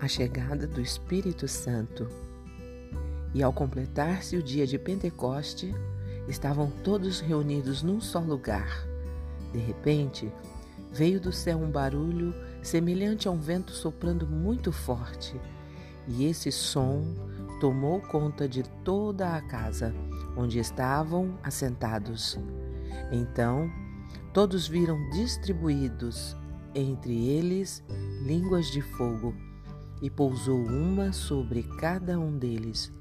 a chegada do Espírito Santo. E ao completar-se o dia de Pentecoste, estavam todos reunidos num só lugar. De repente, veio do céu um barulho semelhante a um vento soprando muito forte, e esse som tomou conta de toda a casa onde estavam assentados. Então, todos viram distribuídos entre eles línguas de fogo e pousou uma sobre cada um deles.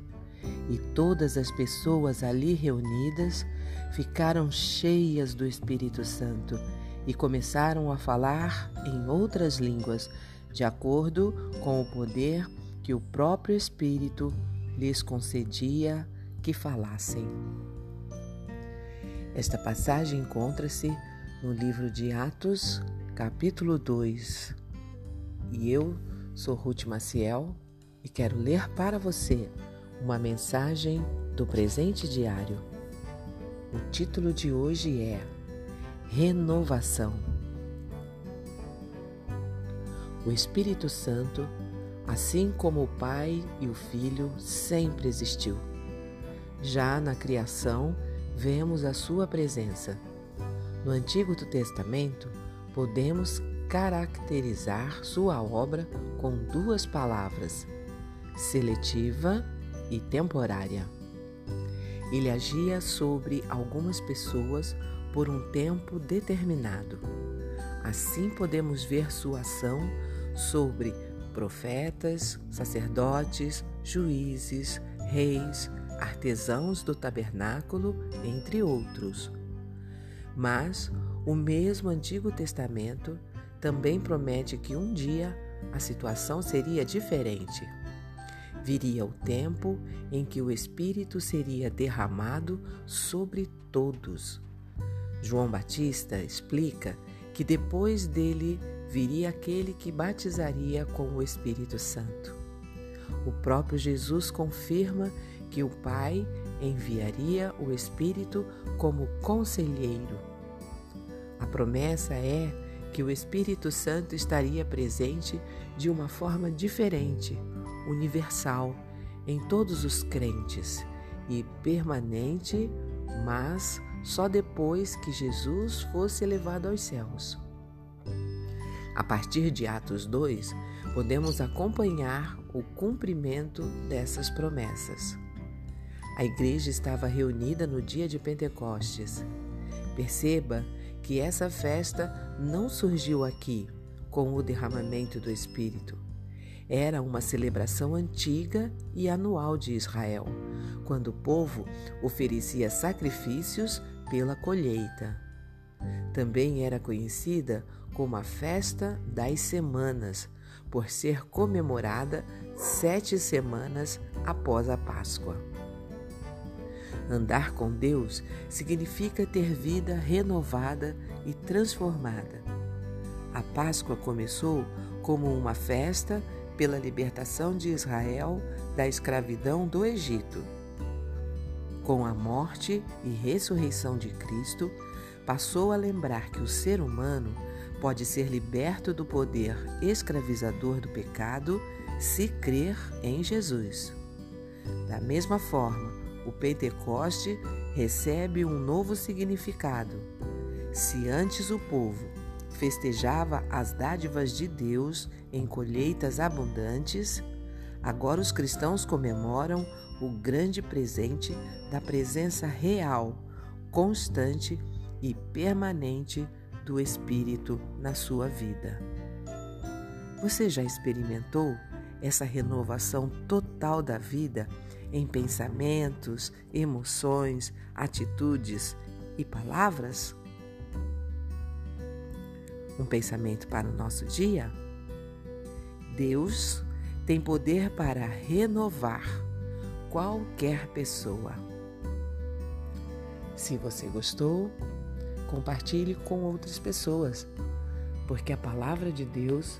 E todas as pessoas ali reunidas ficaram cheias do Espírito Santo e começaram a falar em outras línguas, de acordo com o poder que o próprio Espírito lhes concedia que falassem. Esta passagem encontra-se no livro de Atos, capítulo 2. E eu Sou Ruth Maciel e quero ler para você uma mensagem do presente diário. O título de hoje é Renovação. O Espírito Santo, assim como o Pai e o Filho, sempre existiu. Já na criação, vemos a sua presença. No Antigo Testamento, podemos caracterizar sua obra com duas palavras: seletiva e temporária. Ele agia sobre algumas pessoas por um tempo determinado. Assim podemos ver sua ação sobre profetas, sacerdotes, juízes, reis, artesãos do tabernáculo, entre outros. Mas o mesmo Antigo Testamento também promete que um dia a situação seria diferente. Viria o tempo em que o Espírito seria derramado sobre todos. João Batista explica que depois dele viria aquele que batizaria com o Espírito Santo. O próprio Jesus confirma que o Pai enviaria o Espírito como conselheiro. A promessa é que o Espírito Santo estaria presente de uma forma diferente, universal, em todos os crentes e permanente, mas só depois que Jesus fosse elevado aos céus. A partir de Atos 2, podemos acompanhar o cumprimento dessas promessas. A igreja estava reunida no dia de Pentecostes. Perceba que essa festa não surgiu aqui com o derramamento do Espírito. Era uma celebração antiga e anual de Israel, quando o povo oferecia sacrifícios pela colheita. Também era conhecida como a Festa das Semanas, por ser comemorada sete semanas após a Páscoa. Andar com Deus significa ter vida renovada e transformada. A Páscoa começou como uma festa pela libertação de Israel da escravidão do Egito. Com a morte e ressurreição de Cristo, passou a lembrar que o ser humano pode ser liberto do poder escravizador do pecado se crer em Jesus. Da mesma forma, o Pentecoste recebe um novo significado. Se antes o povo festejava as dádivas de Deus em colheitas abundantes, agora os cristãos comemoram o grande presente da presença real, constante e permanente do Espírito na sua vida. Você já experimentou essa renovação total da vida em pensamentos, emoções, atitudes e palavras? Um pensamento para o nosso dia? Deus tem poder para renovar qualquer pessoa. Se você gostou, compartilhe com outras pessoas, porque a palavra de Deus